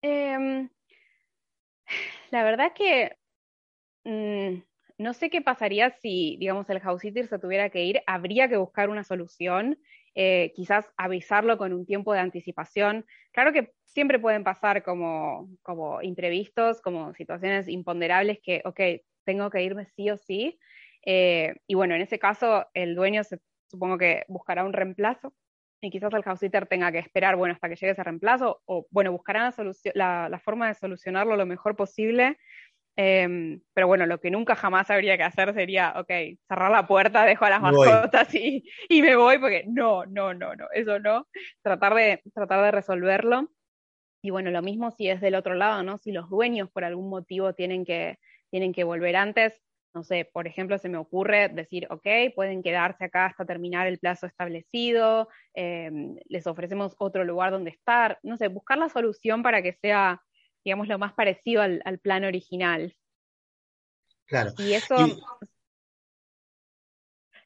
Em, la verdad que mm, no sé qué pasaría si, digamos, el house sitter se tuviera que ir. Habría que buscar una solución, eh, quizás avisarlo con un tiempo de anticipación. Claro que siempre pueden pasar como, como imprevistos, como situaciones imponderables que, ok, tengo que irme sí o sí. Eh, y bueno, en ese caso el dueño se, supongo que buscará un reemplazo y quizás el house sitter tenga que esperar, bueno, hasta que llegue ese reemplazo, o bueno, buscarán la, la, forma de solucionarlo lo mejor posible. Em, pero bueno, lo que nunca jamás habría que hacer sería, ok, cerrar la puerta, dejo a las mascotas y, y, me voy, porque no, no, no, no, eso no. Tratar de, tratar de resolverlo. Y bueno, lo mismo si es del otro lado, ¿no? Si los dueños por algún motivo tienen que, tienen que volver antes, no sé, por ejemplo, se me ocurre decir, ok, pueden quedarse acá hasta terminar el plazo establecido, em, les ofrecemos otro lugar donde estar, no sé, buscar la solución para que sea, digamos, lo más parecido al, plan original. Claro. Y eso...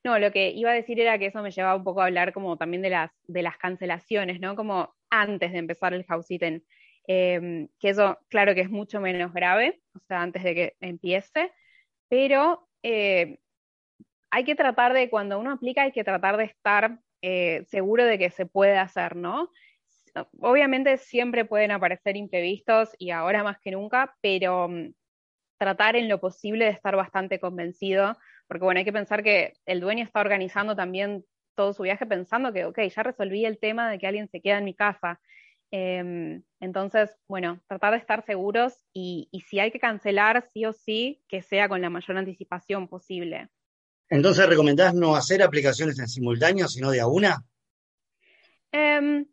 No, lo que iba a decir era que eso me llevaba un poco a hablar como también de las, de las cancelaciones, ¿no? Como antes de empezar el house sitting. Em, que eso, claro que es mucho menos grave, o sea, antes de que empiece, pero eh, hay que tratar de, cuando uno aplica, hay que tratar de estar eh, seguro de que se puede hacer, ¿no? Obviamente siempre pueden aparecer imprevistos y ahora más que nunca, pero mm, tratar en lo posible de estar bastante convencido, porque bueno, hay que pensar que el dueño está organizando también todo su viaje pensando que, ok, ya resolví el tema de que alguien se queda en mi casa. Em, entonces, bueno, tratar de estar seguros y, si hay que cancelar, sí o sí, que sea con la mayor anticipación posible. Entonces, ¿recomendás no hacer aplicaciones en simultáneo, sino de a una? Em,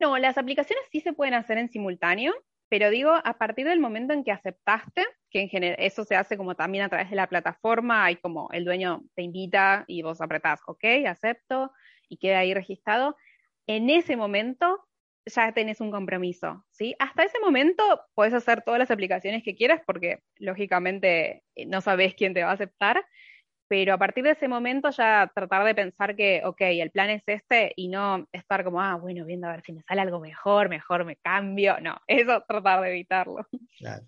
no, las aplicaciones sí se pueden hacer en simultáneo, pero digo, a partir del momento en que aceptaste, que en general eso se hace como también a través de la plataforma, hay como el dueño te invita y vos apretás, ok, acepto, y queda ahí registrado, en ese momento ya tenés un compromiso, ¿sí? Hasta ese momento puedes hacer todas las aplicaciones que quieras porque lógicamente eh, no sabes quién te va a aceptar, pero a partir de ese momento ya tratar de pensar que, ok, el plan es este y no estar como, ah, bueno, viendo a ver si me sale algo mejor, mejor me cambio, no, eso tratar de evitarlo. Claro.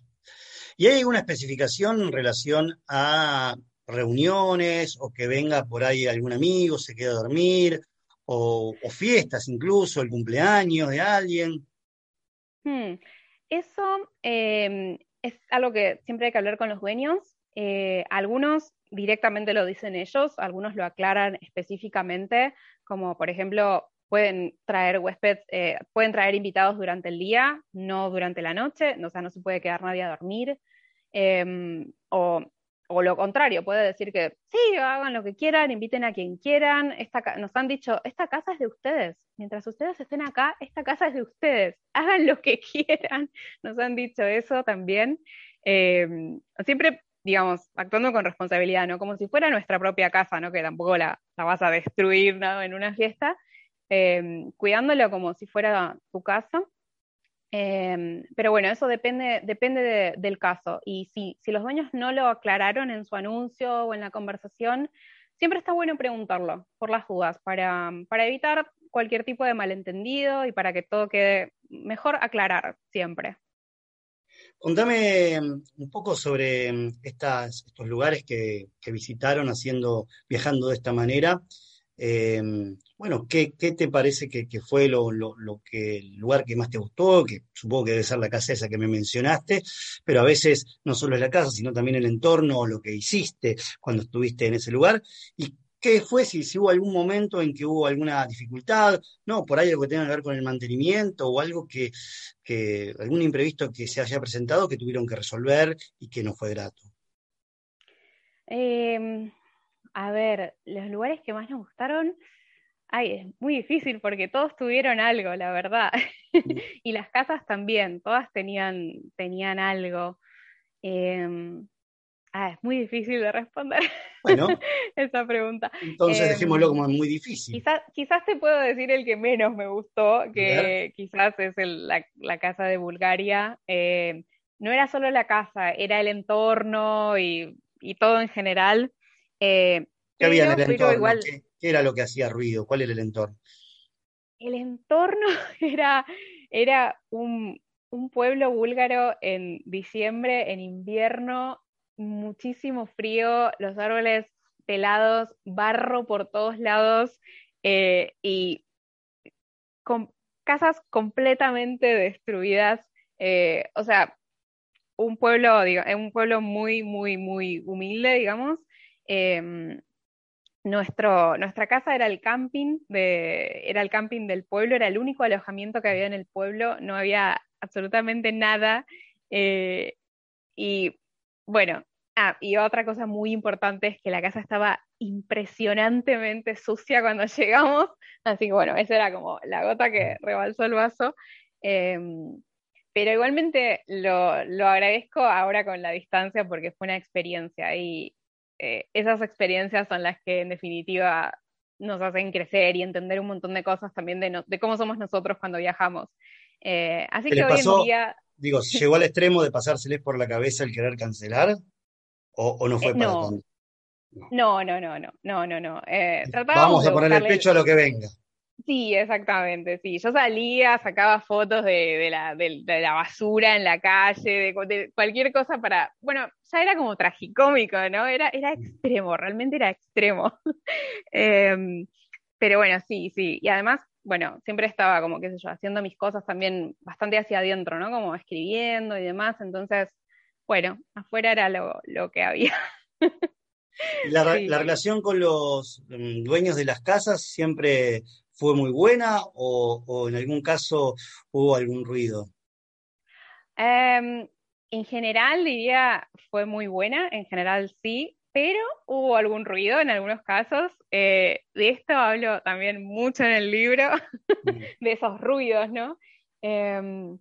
¿Y hay alguna especificación en relación a reuniones o que venga por ahí algún amigo, se quede a dormir o, fiestas incluso, el cumpleaños de alguien. Hmm. Eso em, es algo que siempre hay que hablar con los dueños. Eh, algunos directamente lo dicen ellos, algunos lo aclaran específicamente, como por ejemplo pueden traer huéspedes, eh, pueden traer invitados durante el día, no durante la noche, o sea, no se puede quedar nadie a dormir. Em, o o lo contrario, puede decir que sí, hagan lo que quieran, inviten a quien quieran. Nos han dicho, esta casa es de ustedes. Mientras ustedes estén acá, esta casa es de ustedes. Hagan lo que quieran. Nos han dicho eso también. Em, siempre, digamos, actuando con responsabilidad, ¿no? Como si fuera nuestra propia casa, ¿no? Que tampoco la, vas a destruir ¿no? en una fiesta. Em, cuidándolo como si fuera tu casa. Em, pero bueno, eso depende, depende del caso. Y si, si los dueños no lo aclararon en su anuncio o en la conversación, siempre está bueno preguntarlo por las dudas, para, para evitar cualquier tipo de malentendido y para que todo quede mejor aclarar siempre. Contame em, un poco sobre estas, estos lugares que, visitaron haciendo, viajando de esta manera. Eh, bueno, ¿qué, te parece que, fue lo, el lugar que más te gustó? Que supongo que debe ser la casa esa que me mencionaste, pero a veces no solo es la casa, sino también el entorno o lo que hiciste cuando estuviste en ese lugar. ¿Y qué fue? Si, hubo algún momento en que hubo alguna dificultad, no, por ahí algo que tenga que ver con el mantenimiento o algo que, que algún imprevisto que se haya presentado que tuvieron que resolver y que no fue grato. Eh, a ver, los lugares que más nos gustaron, ay, es muy difícil porque todos tuvieron algo, la verdad. y las casas también, todas tenían, tenían algo. Em, ah, es muy difícil de responder bueno, esa pregunta. Entonces dejémoslo como muy difícil. Quizás, quizás te puedo decir el que menos me gustó, que quizás es la, casa de Bulgaria. Eh, no era solo la casa, era el entorno y, y todo en general. Eh, ¿Qué había en el entorno? ¿Qué, era lo que hacía ruido? ¿Cuál era el entorno? El entorno era, era un, pueblo búlgaro en diciembre, en invierno, muchísimo frío, los árboles pelados, barro por todos lados eh, y casas completamente destruidas. Eh, o sea, un pueblo, digo, un pueblo muy, muy, muy humilde, digamos, Em, nuestro, nuestra casa era el camping de, era el camping del pueblo, era el único alojamiento que había en el pueblo, no había absolutamente nada. Eh, y bueno, ah, y otra cosa muy importante es que la casa estaba impresionantemente sucia cuando llegamos, así que bueno, esa era como la gota que rebalsó el vaso. Em, pero igualmente lo, lo, agradezco ahora con la distancia porque fue una experiencia y eh, esas experiencias son las que en definitiva nos hacen crecer y entender un montón de cosas también de, de cómo somos nosotros cuando viajamos. Eh, así que hoy en día... Digo, ¿llegó al extremo de pasárseles por la cabeza el querer cancelar? ¿O, no fue eh, para no. tanto? No, no, no, no, no, no, no. Vamos a ponerle el pecho a lo que venga. Sí, exactamente, sí. Yo salía, sacaba fotos de, la, de, la, basura en la calle, de, cualquier cosa para... Bueno, ya era como tragicómico, ¿no? Era, era extremo, realmente era extremo. Em, pero bueno, sí, sí. Y además, bueno, siempre estaba como, qué sé yo, haciendo mis cosas también bastante hacia adentro, ¿no? Como escribiendo y demás. Entonces, bueno, afuera era lo, lo que había. La, la, relación con los mm, dueños de las casas siempre fue muy buena o, en algún caso hubo algún ruido? Em, en general diría fue muy buena, en general sí, pero hubo algún ruido en algunos casos. Eh, de esto hablo también mucho en el libro, mm. de esos ruidos, ¿no? Em,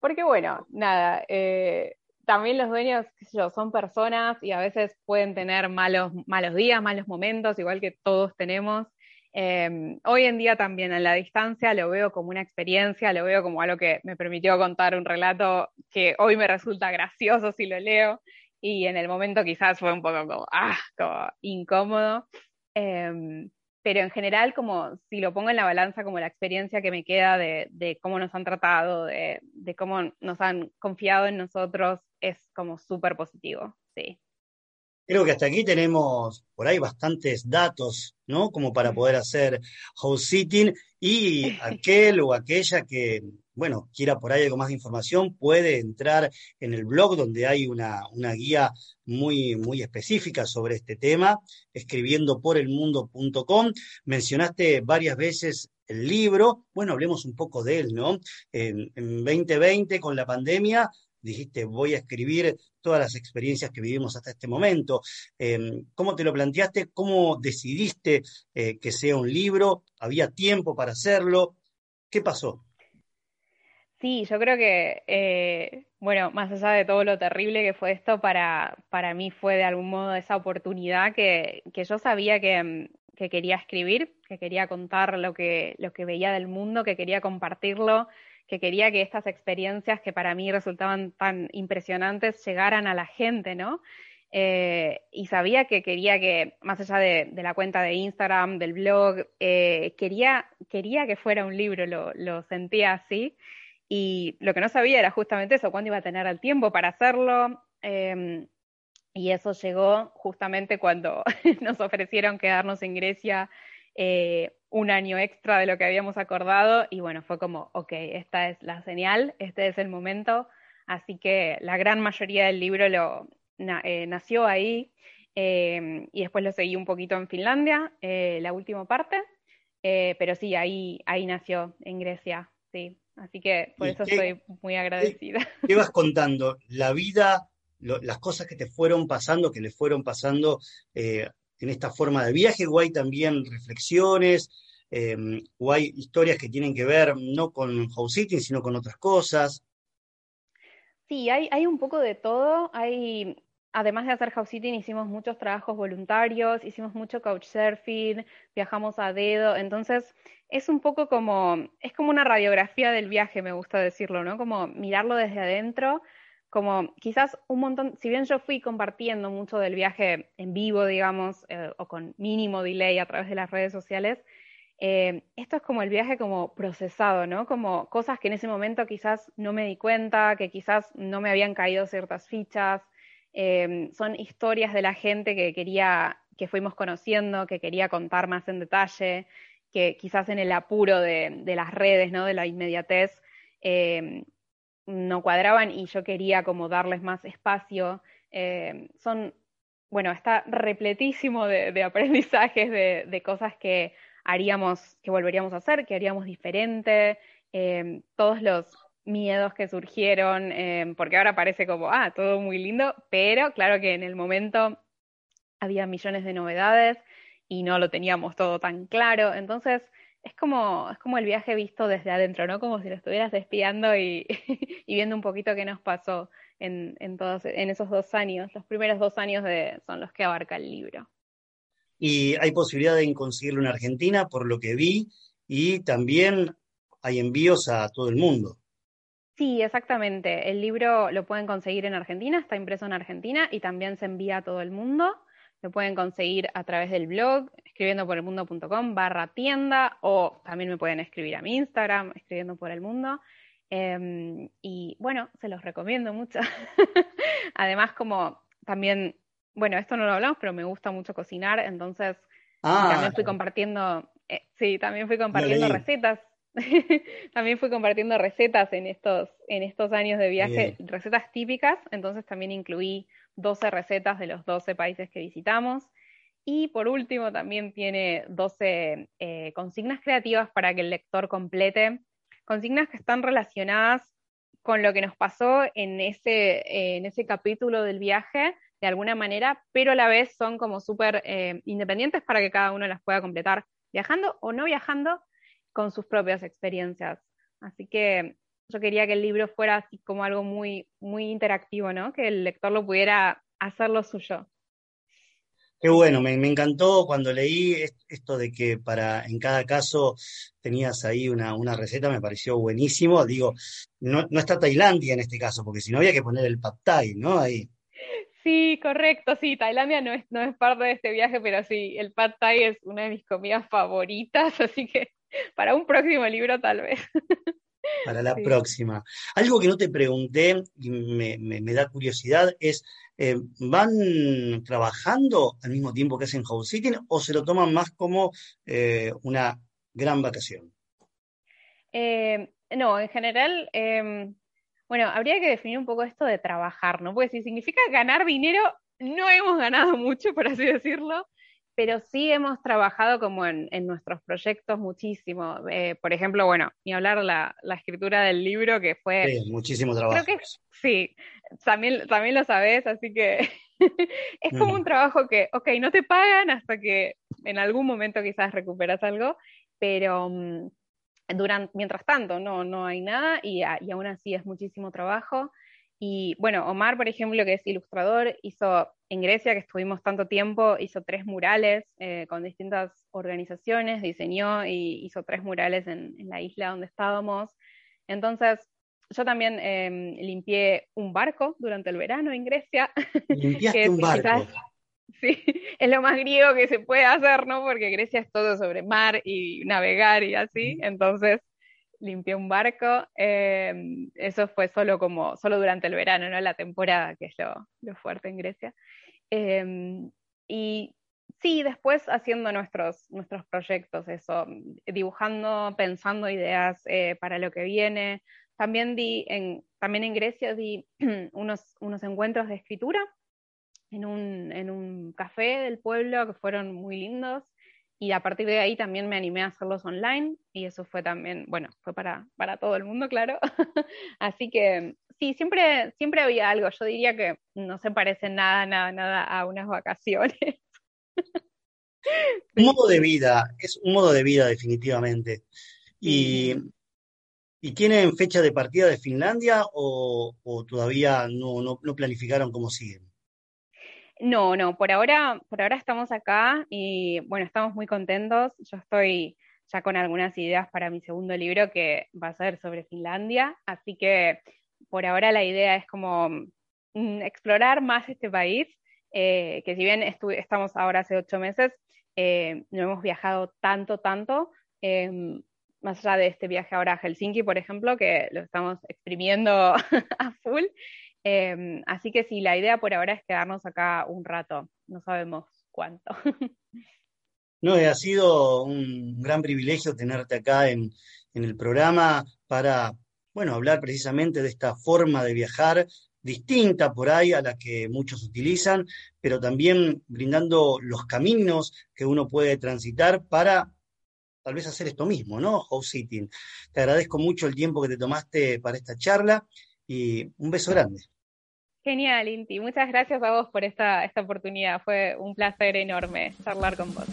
porque bueno, nada, eh, también los dueños, qué sé yo, son personas y a veces pueden tener malos, malos días, malos momentos, igual que todos tenemos. Em, hoy en día también en la distancia lo veo como una experiencia, lo veo como algo que me permitió contar un relato que hoy me resulta gracioso si lo leo y en el momento quizás fue un poco como, ah, como incómodo. Em, pero en general, como si lo pongo en la balanza, como la experiencia que me queda de, de cómo nos han tratado, de, de, cómo nos han confiado en nosotros, es como súper positivo, sí. Creo que hasta aquí tenemos por ahí bastantes datos, ¿no? Como para poder hacer house sitting y aquel o aquella que, bueno, quiera por ahí algo más de información, puede entrar en el blog donde hay una, una guía muy, muy específica sobre este tema, escribiendo por elmundo.com. Mencionaste varias veces el libro, bueno, hablemos un poco de él, ¿no? En, en 2020, con la pandemia, dijiste, voy a escribir todas las experiencias que vivimos hasta este momento. Em, ¿Cómo te lo planteaste? ¿Cómo decidiste eh, que sea un libro? ¿Había tiempo para hacerlo? ¿Qué pasó? Sí, yo creo que, eh, bueno, más allá de todo lo terrible que fue esto, para, para mí fue de algún modo esa oportunidad que, que yo sabía que, que, quería escribir, que quería contar lo que, lo que veía del mundo, que quería compartirlo, que quería que estas experiencias que para mí resultaban tan impresionantes llegaran a la gente, ¿no? Eh, y sabía que quería que, más allá de, la cuenta de Instagram, del blog, eh, quería, quería que fuera un libro, lo, sentía así. Y lo que no sabía era justamente eso, cuándo iba a tener el tiempo para hacerlo. Em, y eso llegó justamente cuando nos ofrecieron quedarnos en Grecia eh, un año extra de lo que habíamos acordado y bueno, fue como, ok, esta es la señal, este es el momento, así que la gran mayoría del libro lo, eh, nació ahí em, y después lo seguí un poquito en Finlandia, eh, la última parte, pero sí, ahí, ahí nació, en Grecia, sí, así que por eso estoy muy agradecida. ¿Qué, vas contando? La vida, las cosas que te fueron pasando, que le fueron pasando en esta forma de viaje, o hay también reflexiones, em, o hay historias que tienen que ver no con house sitting, sino con otras cosas. Sí, hay, hay un poco de todo. Hay, además de hacer house sitting, hicimos muchos trabajos voluntarios, hicimos mucho couchsurfing, viajamos a dedo, entonces es un poco como, es como una radiografía del viaje, me gusta decirlo, ¿no? Como mirarlo desde adentro como quizás un montón, si bien yo fui compartiendo mucho del viaje en vivo, digamos, eh, o con mínimo delay a través de las redes sociales, eh, esto es como el viaje como procesado, ¿no? Como cosas que en ese momento quizás no me di cuenta, que quizás no me habían caído ciertas fichas, eh, son historias de la gente que quería, que fuimos conociendo, que quería contar más en detalle, que quizás en el apuro de, de las redes, ¿no? De la inmediatez, no cuadraban y yo quería como darles más espacio. Eh, son bueno, está repletísimo de, aprendizajes, de, cosas que haríamos, que volveríamos a hacer, que haríamos diferente, em, todos los miedos que surgieron, em, porque ahora parece como, ah, todo muy lindo, pero claro que en el momento había millones de novedades y no lo teníamos todo tan claro, entonces es como, es como el viaje visto desde adentro, ¿no? Como si lo estuvieras espiando y, y viendo un poquito qué nos pasó en, en, todos, en esos dos años. Los primeros dos años de, son los que abarca el libro. Y hay posibilidad de conseguirlo en Argentina, por lo que vi, y también hay envíos a todo el mundo. Sí, exactamente. El libro lo pueden conseguir en Argentina, está impreso en Argentina y también se envía a todo el mundo. Lo pueden conseguir a través del blog, escribiendo por el mundo.com barra tienda, o también me pueden escribir a mi Instagram, escribiendo por el mundo. Em, y bueno, se los recomiendo mucho. Además, como también, bueno, esto no lo hablamos, pero me gusta mucho cocinar, entonces ah. también fui compartiendo, eh, sí, también fui compartiendo recetas. también fui compartiendo recetas en estos, en estos años de viaje, recetas típicas, entonces también incluí 12 recetas de los 12 países que visitamos. Y por último, también tiene 12 eh, consignas creativas para que el lector complete consignas que están relacionadas con lo que nos pasó en ese, en ese capítulo del viaje, de alguna manera, pero a la vez son como súper eh, independientes para que cada uno las pueda completar viajando o no viajando con sus propias experiencias. Así que yo quería que el libro fuera así como algo muy, muy interactivo, ¿no? Que el lector lo pudiera hacer lo suyo. Qué bueno, me, encantó cuando leí esto de que para en cada caso tenías ahí una, receta, me pareció buenísimo. Digo, no, no, está Tailandia en este caso, porque si no había que poner el pad thai, ¿no? Ahí. Sí, correcto, sí, Tailandia no es, no es parte de este viaje, pero sí, el pad thai es una de mis comidas favoritas, así que para un próximo libro tal vez. Para la próxima. Algo que no te pregunté y me, me da curiosidad es eh, ¿van trabajando al mismo tiempo que hacen house sitting o se lo toman más como eh, una gran vacación? Eh, no, en general, em, bueno, habría que definir un poco esto de trabajar, ¿no? Porque si significa ganar dinero, no hemos ganado mucho, por así decirlo pero sí hemos trabajado como en, nuestros proyectos muchísimo. Eh, por ejemplo, bueno, ni hablar la, la escritura del libro que fue... Sí, muchísimo trabajo. sí, también, también lo sabes, así que es como un trabajo que, ok, no te pagan hasta que en algún momento quizás recuperas algo, pero mm, durante, mientras tanto no, no hay nada y, y aún así es muchísimo trabajo. Y bueno, Omar, por ejemplo, que es ilustrador, hizo en Grecia, que estuvimos tanto tiempo, hizo tres murales eh, con distintas organizaciones, diseñó y hizo tres murales en, la isla donde estábamos. Entonces, yo también em, limpié un barco durante el verano en Grecia. Limpiaste un barco. sí, es lo más griego que se puede hacer, ¿no? Porque Grecia es todo sobre mar y navegar y así. Entonces, limpié un barco. Em, eso fue solo como, solo durante el verano, ¿no? La temporada, que es lo, fuerte en Grecia. Em, y sí, después haciendo nuestros, nuestros proyectos, eso, dibujando, pensando ideas eh, para lo que viene. También di en, también en Grecia di unos, unos encuentros de escritura en un, en un café del pueblo que fueron muy lindos y a partir de ahí también me animé a hacerlos online y eso fue también, bueno, fue para, para todo el mundo, claro. Así que sí, siempre, siempre había algo. Yo diría que no se parece nada, nada, nada a unas vacaciones. Un modo de vida, es un modo de vida definitivamente. ¿Y, ¿y tienen fecha de partida de Finlandia o, todavía no, no, no planificaron cómo siguen? No, no, por ahora, por ahora estamos acá y bueno, estamos muy contentos. Yo estoy ya con algunas ideas para mi segundo libro que va a ser sobre Finlandia, así que por ahora la idea es como mm, explorar más este país, eh, que si bien estamos ahora hace ocho meses, eh, no hemos viajado tanto, tanto, em, más allá de este viaje ahora a Helsinki, por ejemplo, que lo estamos exprimiendo a full. Em, así que sí, la idea por ahora es quedarnos acá un rato, no sabemos cuánto. No, ha sido un gran privilegio tenerte acá en, en el programa para, bueno, hablar precisamente de esta forma de viajar distinta por ahí a la que muchos utilizan, pero también brindando los caminos que uno puede transitar para tal vez hacer esto mismo, ¿no? House sitting. Te agradezco mucho el tiempo que te tomaste para esta charla y un beso grande. Genial, Inti. Muchas gracias a vos por esta, esta oportunidad. Fue un placer enorme charlar con vos.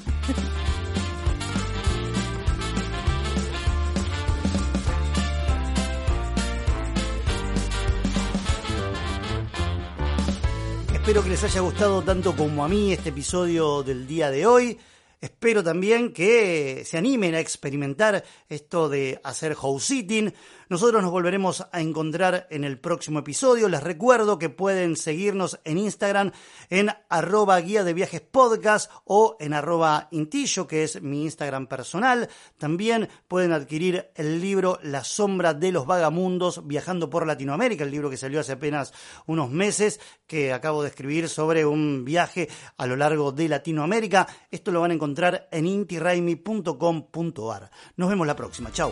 Espero que les haya gustado tanto como a mí este episodio del día de hoy. Espero también que se animen a experimentar esto de hacer house sitting. Nosotros nos volveremos a encontrar en el próximo episodio. Les recuerdo que pueden seguirnos en Instagram en arroba guía de viajes podcast o en arroba intillo, que es mi Instagram personal. También pueden adquirir el libro La sombra de los vagamundos viajando por Latinoamérica, el libro que salió hace apenas unos meses, que acabo de escribir sobre un viaje a lo largo de Latinoamérica. Esto lo van a encontrar en intiraimi.com.ar. Nos vemos la próxima. Chao.